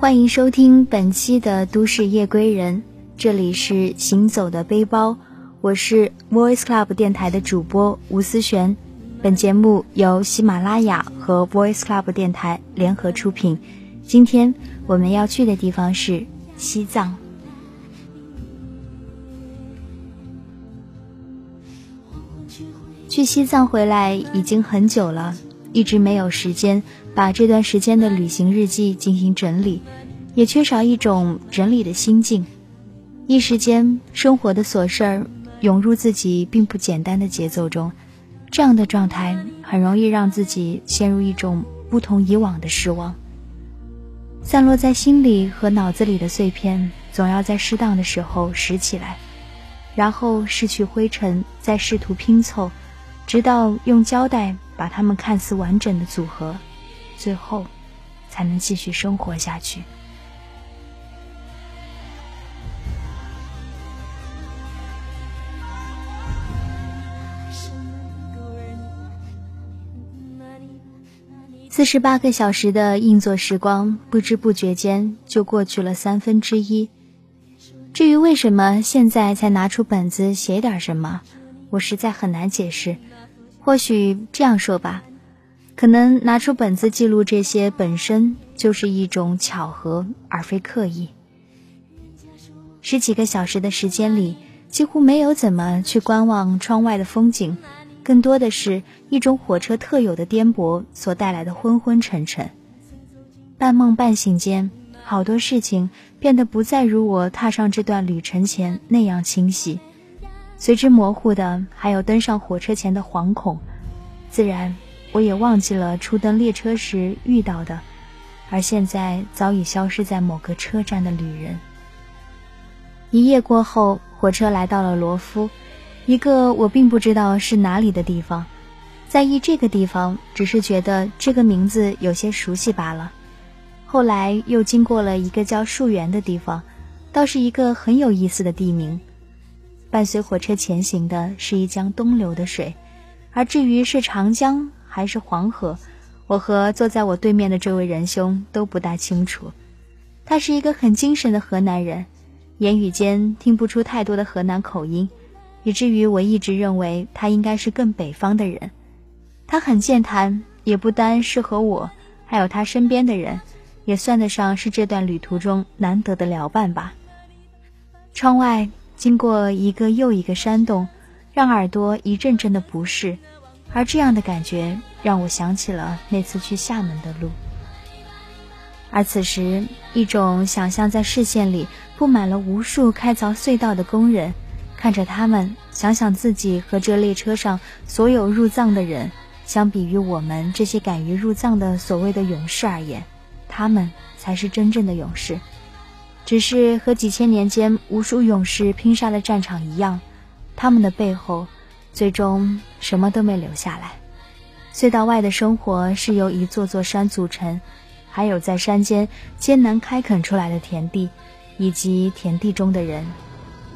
欢迎收听本期的《都市夜归人》，这里是行走的背包，我是 Voice Club 电台的主播吴思璇。本节目由喜马拉雅和 Voice Club 电台联合出品。今天我们要去的地方是西藏。去西藏回来已经很久了，一直没有时间把这段时间的旅行日记进行整理，也缺少一种整理的心境。一时间，生活的琐事儿涌入自己并不简单的节奏中。这样的状态很容易让自己陷入一种不同以往的失望。散落在心里和脑子里的碎片，总要在适当的时候拾起来，然后拭去灰尘，再试图拼凑，直到用胶带把它们看似完整的组合，最后才能继续生活下去。四十八个小时的硬座时光，不知不觉间就过去了三分之一。至于为什么现在才拿出本子写点什么，我实在很难解释。或许这样说吧，可能拿出本子记录这些本身就是一种巧合，而非刻意。十几个小时的时间里，几乎没有怎么去观望窗外的风景。更多的是一种火车特有的颠簸所带来的昏昏沉沉。半梦半醒间，好多事情变得不再如我踏上这段旅程前那样清晰，随之模糊的还有登上火车前的惶恐。自然，我也忘记了初登列车时遇到的，而现在早已消失在某个车站的旅人。一夜过后，火车来到了罗夫。一个我并不知道是哪里的地方，在意这个地方，只是觉得这个名字有些熟悉罢了。后来又经过了一个叫树园的地方，倒是一个很有意思的地名。伴随火车前行的是一江东流的水，而至于是长江还是黄河，我和坐在我对面的这位仁兄都不大清楚。他是一个很精神的河南人，言语间听不出太多的河南口音。以至于我一直认为他应该是更北方的人。他很健谈，也不单适合我，还有他身边的人，也算得上是这段旅途中难得的聊伴吧。窗外经过一个又一个山洞，让耳朵一阵阵的不适，而这样的感觉让我想起了那次去厦门的路。而此时，一种想象在视线里布满了无数开凿隧道的工人。看着他们，想想自己和这列车上所有入藏的人，相比于我们这些敢于入藏的所谓的勇士而言，他们才是真正的勇士。只是和几千年间无数勇士拼杀的战场一样，他们的背后，最终什么都没留下来。隧道外的生活是由一座座山组成，还有在山间艰难开垦出来的田地，以及田地中的人。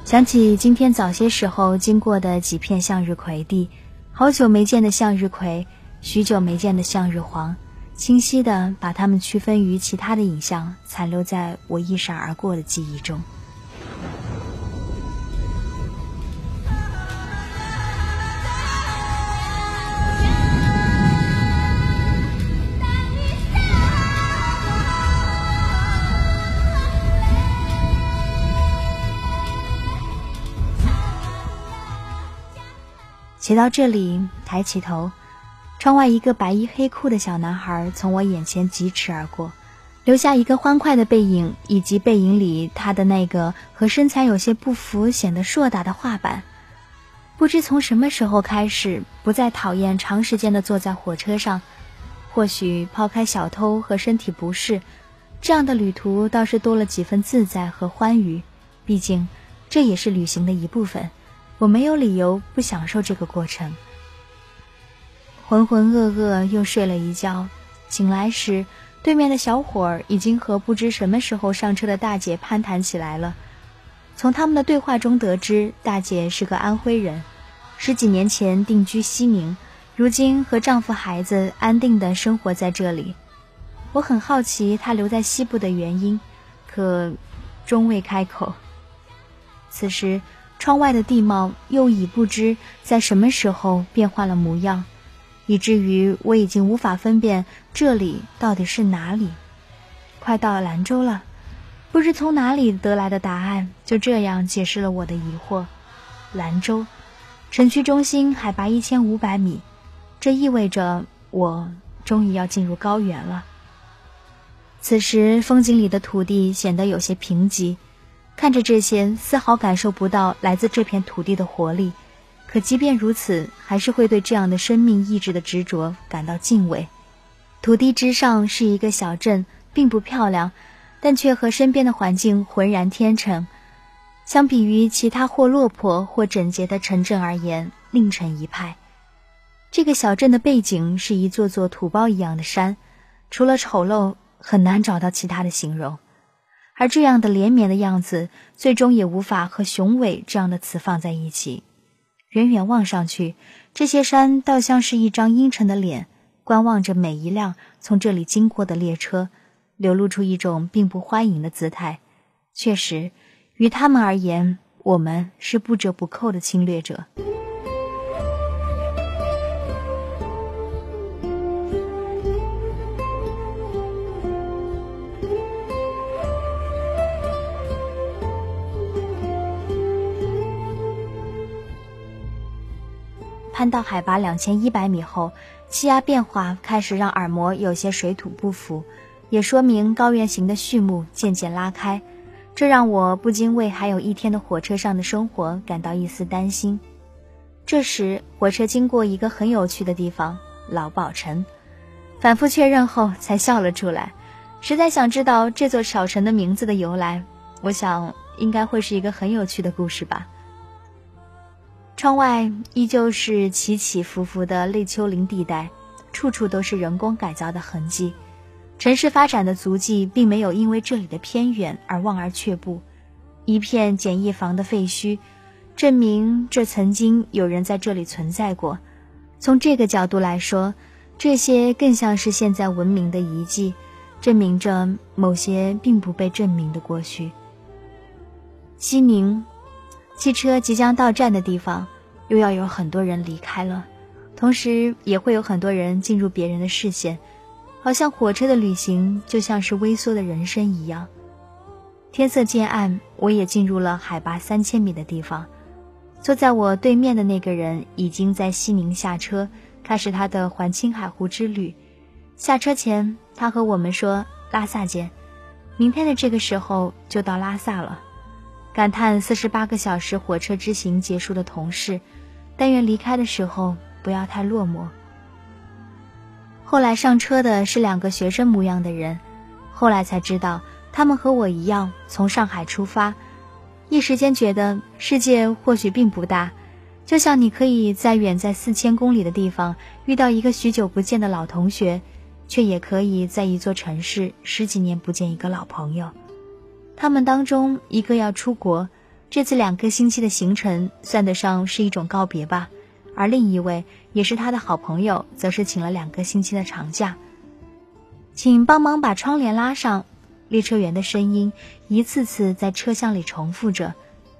想起今天早些时候经过的几片向日葵地，好久没见的向日葵，许久没见的向日黄，清晰的把它们区分于其他的影像，残留在我一闪而过的记忆中。写到这里，抬起头，窗外一个白衣黑裤的小男孩从我眼前疾驰而过，留下一个欢快的背影，以及背影里他的那个和身材有些不符、显得硕大的画板。不知从什么时候开始，不再讨厌长时间的坐在火车上。或许抛开小偷和身体不适，这样的旅途倒是多了几分自在和欢愉。毕竟，这也是旅行的一部分。我没有理由不享受这个过程。浑浑噩噩又睡了一觉，醒来时，对面的小伙儿已经和不知什么时候上车的大姐攀谈起来了。从他们的对话中得知，大姐是个安徽人，十几年前定居西宁，如今和丈夫孩子安定的生活在这里。我很好奇她留在西部的原因，可终未开口。此时，窗外的地貌又已不知在什么时候变换了模样，以至于我已经无法分辨这里到底是哪里。快到兰州了，不知从哪里得来的答案，就这样解释了我的疑惑。兰州，城区中心海拔一千五百米，这意味着我终于要进入高原了。此时，风景里的土地显得有些贫瘠，看着这些，丝毫感受不到来自这片土地的活力。可即便如此，还是会对这样的生命意志的执着感到敬畏。土地之上是一个小镇，并不漂亮，但却和身边的环境浑然天成。相比于其他或落魄或整洁的城镇而言，另成一派。这个小镇的背景是一座座土包一样的山，除了丑陋。很难找到其他的形容，而这样的连绵的样子，最终也无法和雄伟这样的词放在一起。远远望上去，这些山倒像是一张阴沉的脸，观望着每一辆从这里经过的列车，流露出一种并不欢迎的姿态。确实，于他们而言，我们是不折不扣的侵略者。攀到海拔两千一百米后，气压变化开始让耳膜有些水土不服，也说明高原行的序幕渐渐拉开。这让我不禁为还有一天的火车上的生活感到一丝担心。这时，火车经过一个很有趣的地方——老宝城。反复确认后，才笑了出来。实在想知道这座小城的名字的由来，我想应该会是一个很有趣的故事吧。窗外依旧是起起伏伏的类丘陵地带，处处都是人工改造的痕迹。城市发展的足迹并没有因为这里的偏远而望而却步。一片简易房的废墟，证明这曾经有人在这里存在过。从这个角度来说，这些更像是现在文明的遗迹，证明着某些并不被证明的过去。西宁。汽车即将到站的地方，又要有很多人离开了，同时也会有很多人进入别人的视线，好像火车的旅行就像是微缩的人生一样。天色渐暗，我也进入了海拔三千米的地方。坐在我对面的那个人已经在西宁下车，开始他的环青海湖之旅。下车前，他和我们说：“拉萨见，明天的这个时候就到拉萨了。”感叹四十八个小时火车之行结束的同事，但愿离开的时候不要太落寞。后来上车的是两个学生模样的人，后来才知道他们和我一样从上海出发，一时间觉得世界或许并不大，就像你可以在远在四千公里的地方遇到一个许久不见的老同学，却也可以在一座城市十几年不见一个老朋友。他们当中一个要出国，这次两个星期的行程算得上是一种告别吧。而另一位也是他的好朋友，则是请了两个星期的长假。请帮忙把窗帘拉上。列车员的声音一次次在车厢里重复着，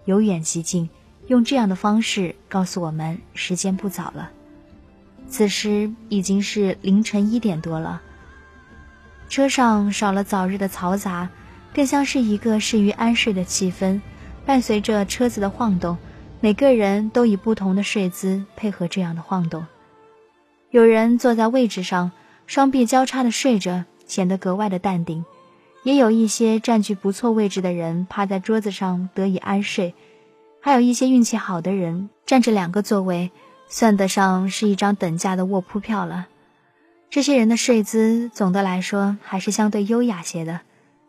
由远及近，用这样的方式告诉我们时间不早了。此时已经是凌晨一点多了。车上少了早日的嘈杂。更像是一个适于安睡的气氛，伴随着车子的晃动，每个人都以不同的睡姿配合这样的晃动。有人坐在位置上，双臂交叉的睡着，显得格外的淡定；也有一些占据不错位置的人趴在桌子上得以安睡，还有一些运气好的人占着两个座位，算得上是一张等价的卧铺票了。这些人的睡姿总的来说还是相对优雅些的。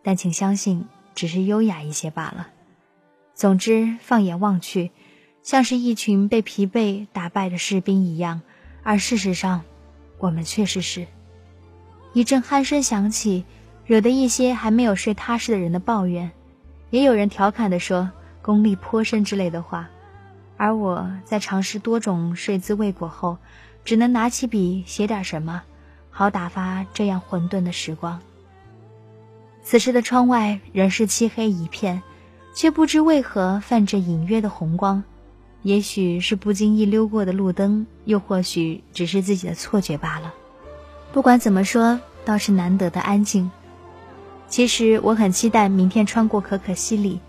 但请相信，只是优雅一些罢了。总之，放眼望去，像是一群被疲惫打败的士兵一样。而事实上，我们确实是。一阵鼾声响起，惹得一些还没有睡踏实的人的抱怨。也有人调侃地说“功力颇深”之类的话。而我在尝试多种睡姿未果后，只能拿起笔写点什么，好打发这样混沌的时光。此时的窗外仍是漆黑一片，却不知为何泛着隐约的红光。也许是不经意溜过的路灯，又或许只是自己的错觉罢了。不管怎么说，倒是难得的安静。其实我很期待明天穿过可可西里，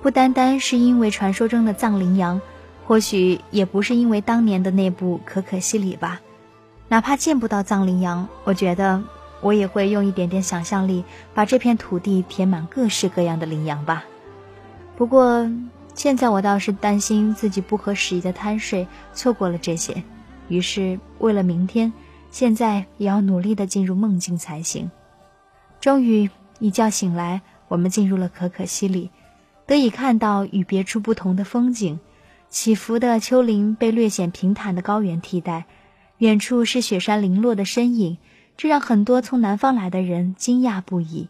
不单单是因为传说中的藏羚羊，或许也不是因为当年的那部可可西里吧。哪怕见不到藏羚羊，我觉得我也会用一点点想象力，把这片土地填满各式各样的羚羊吧。不过现在我倒是担心自己不合时宜的贪睡，错过了这些。于是为了明天，现在也要努力的进入梦境才行。终于。一觉醒来，我们进入了可可西里，得以看到与别处不同的风景。起伏的丘陵被略显平坦的高原替代，远处是雪山零落的身影，这让很多从南方来的人惊讶不已。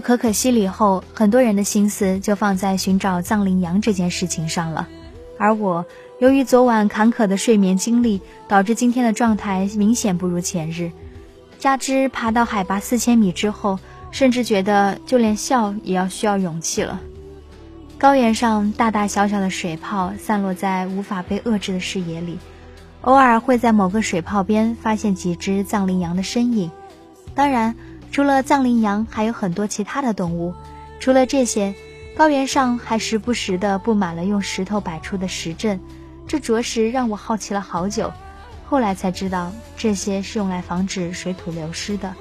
可可西里后，很多人的心思就放在寻找藏羚羊这件事情上了。而我，由于昨晚坎坷的睡眠经历，导致今天的状态明显不如前日。加之爬到海拔四千米之后，甚至觉得就连笑也要需要勇气了。高原上大大小小的水泡散落在无法被遏制的视野里，偶尔会在某个水泡边发现几只藏羚羊的身影。当然。除了藏羚羊，还有很多其他的动物。除了这些，高原上还时不时地布满了用石头摆出的石阵，这着实让我好奇了好久。后来才知道，这些是用来防止水土流失的。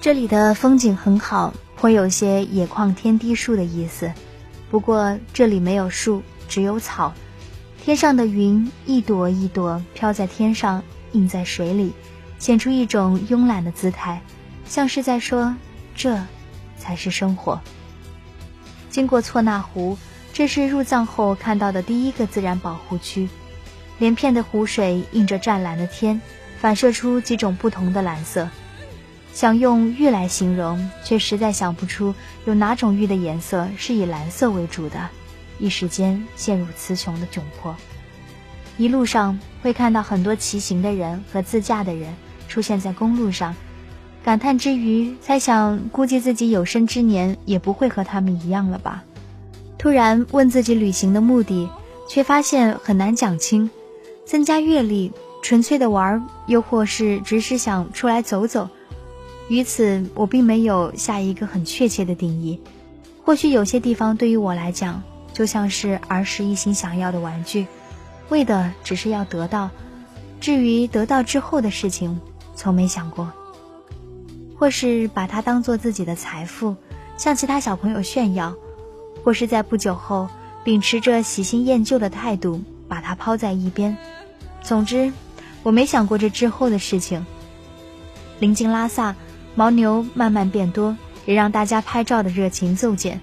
这里的风景很好，颇有些野旷天低树的意思。不过这里没有树，只有草。天上的云一朵一朵飘在天上，映在水里，显出一种慵懒的姿态。像是在说，这才是生活。经过错那湖，这是入藏后看到的第一个自然保护区。连片的湖水映着湛蓝的天，反射出几种不同的蓝色。想用玉来形容，却实在想不出有哪种玉的颜色是以蓝色为主的。一时间陷入词穷的窘迫。一路上会看到很多骑行的人和自驾的人出现在公路上。感叹之余，猜想估计自己有生之年也不会和他们一样了吧。突然问自己旅行的目的，却发现很难讲清。增加阅历，纯粹的玩，又或是只是想出来走走。于此，我并没有下一个很确切的定义。或许有些地方对于我来讲，就像是儿时一心想要的玩具，为的只是要得到。至于得到之后的事情，从没想过。或是把它当做自己的财富，向其他小朋友炫耀；或是在不久后秉持着喜新厌旧的态度，把它抛在一边。总之，我没想过这之后的事情。临近拉萨，牦牛慢慢变多，也让大家拍照的热情骤减。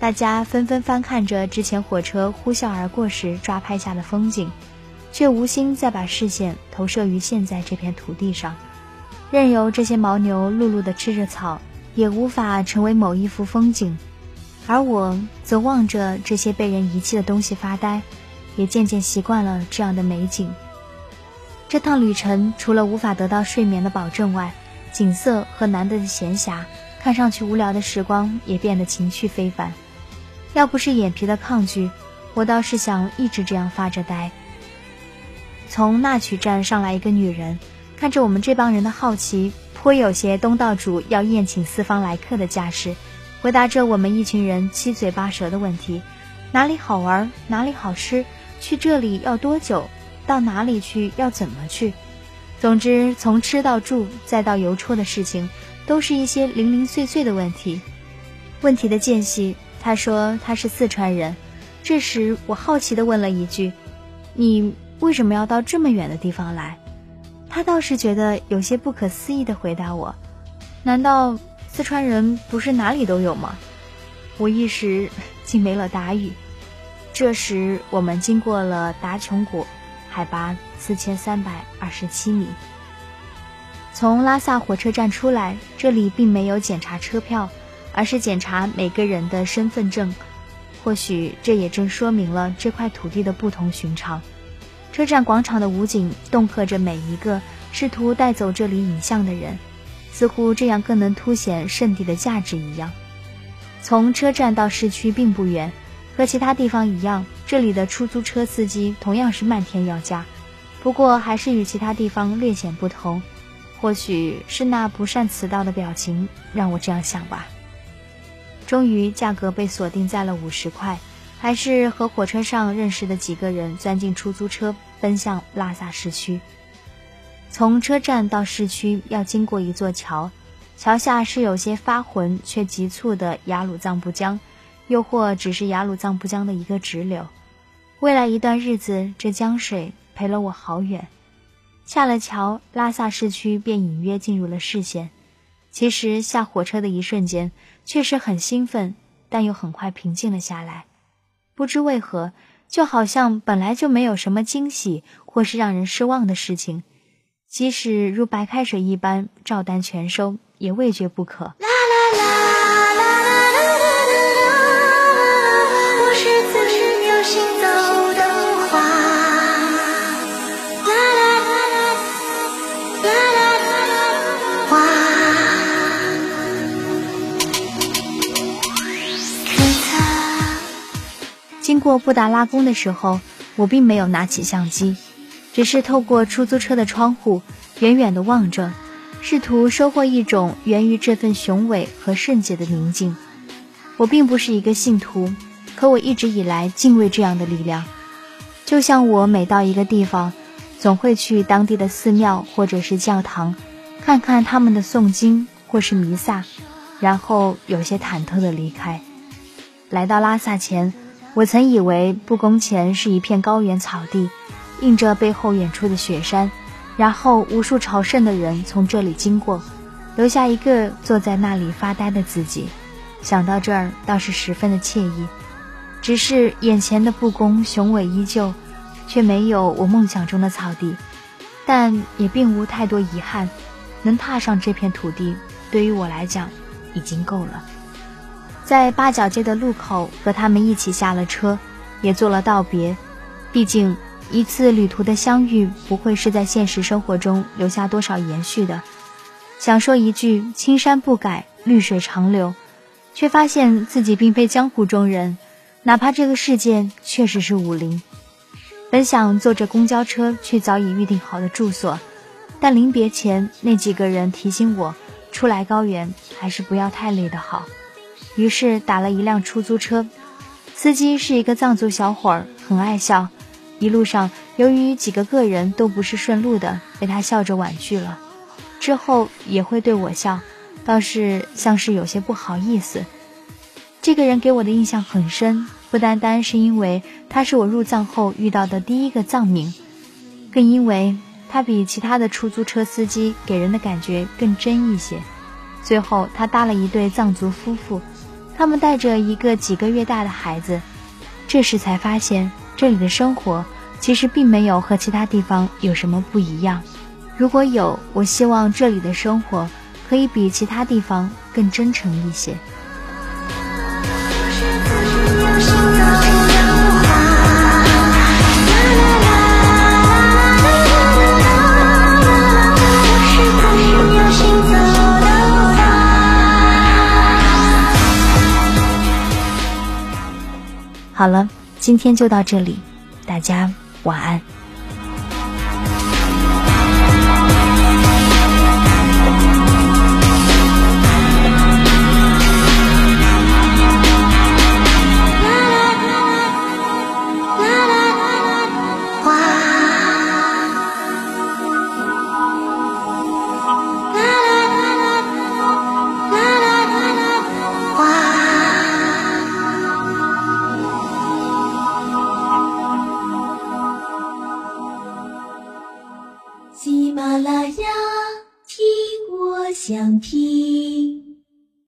大家纷纷翻看着之前火车呼啸而过时抓拍下的风景，却无心再把视线投射于现在这片土地上。任由这些牦牛碌碌地吃着草，也无法成为某一幅风景，而我则望着这些被人遗弃的东西发呆，也渐渐习惯了这样的美景。这趟旅程除了无法得到睡眠的保证外，景色和难得的闲暇，看上去无聊的时光也变得情趣非凡。要不是眼皮的抗拒，我倒是想一直这样发着呆。从那曲站上来一个女人。看着我们这帮人的好奇，颇有些东道主要宴请四方来客的架势，回答着我们一群人七嘴八舌的问题：哪里好玩？哪里好吃？去这里要多久？到哪里去？要怎么去？总之，从吃到住再到邮戳的事情，都是一些零零碎碎的问题。问题的间隙，他说他是四川人。这时，我好奇地问了一句：“你为什么要到这么远的地方来？”他倒是觉得有些不可思议的回答我：“难道四川人不是哪里都有吗？”我一时竟没了答语。这时我们经过了达琼谷，海拔四千三百二十七米。从拉萨火车站出来，这里并没有检查车票，而是检查每个人的身份证。或许这也正说明了这块土地的不同寻常。车站广场的武警恫吓着每一个试图带走这里影像的人，似乎这样更能凸显圣地的价值一样。从车站到市区并不远，和其他地方一样，这里的出租车司机同样是漫天要价，不过还是与其他地方略显不同。或许是那不善辞道的表情让我这样想吧。终于，价格被锁定在了五十块，还是和火车上认识的几个人钻进出租车，奔向拉萨市区。从车站到市区要经过一座桥，桥下是有些发浑却急促的雅鲁藏布江，又或只是雅鲁藏布江的一个支流。未来一段日子，这江水陪了我好远。下了桥，拉萨市区便隐约进入了视线。其实下火车的一瞬间，确实很兴奋，但又很快平静了下来。不知为何，就好像本来就没有什么惊喜或是让人失望的事情，即使如白开水一般照单全收，也未觉不可。过布达拉宫的时候，我并没有拿起相机，只是透过出租车的窗户，远远地望着，试图收获一种源于这份雄伟和圣洁的宁静。我并不是一个信徒，可我一直以来敬畏这样的力量。就像我每到一个地方，总会去当地的寺庙或者是教堂，看看他们的诵经或是弥撒，然后有些忐忑地离开。来到拉萨前。我曾以为布宫前是一片高原草地，映着背后远处的雪山，然后无数朝圣的人从这里经过，留下一个坐在那里发呆的自己。想到这儿，倒是十分的惬意。只是眼前的布宫雄伟依旧，却没有我梦想中的草地，但也并无太多遗憾。能踏上这片土地，对于我来讲，已经够了。在八角街的路口和他们一起下了车，也做了道别。毕竟一次旅途的相遇不会是在现实生活中留下多少延续的。想说一句青山不改，绿水长流，却发现自己并非江湖中人，哪怕这个世界确实是武林。本想坐着公交车去早已预定好的住所，但临别前那几个人提醒我，初来高原还是不要太累的好。于是打了一辆出租车，司机是一个藏族小伙儿，很爱笑。一路上，由于几个个人都不是顺路的，被他笑着婉拒了。之后也会对我笑，倒是像是有些不好意思。这个人给我的印象很深，不单单是因为他是我入藏后遇到的第一个藏民，更因为他比其他的出租车司机给人的感觉更真一些。最后，他搭了一对藏族夫妇。他们带着一个几个月大的孩子，这时才发现这里的生活其实并没有和其他地方有什么不一样。如果有，我希望这里的生活可以比其他地方更真诚一些。好了，今天就到这里，大家晚安。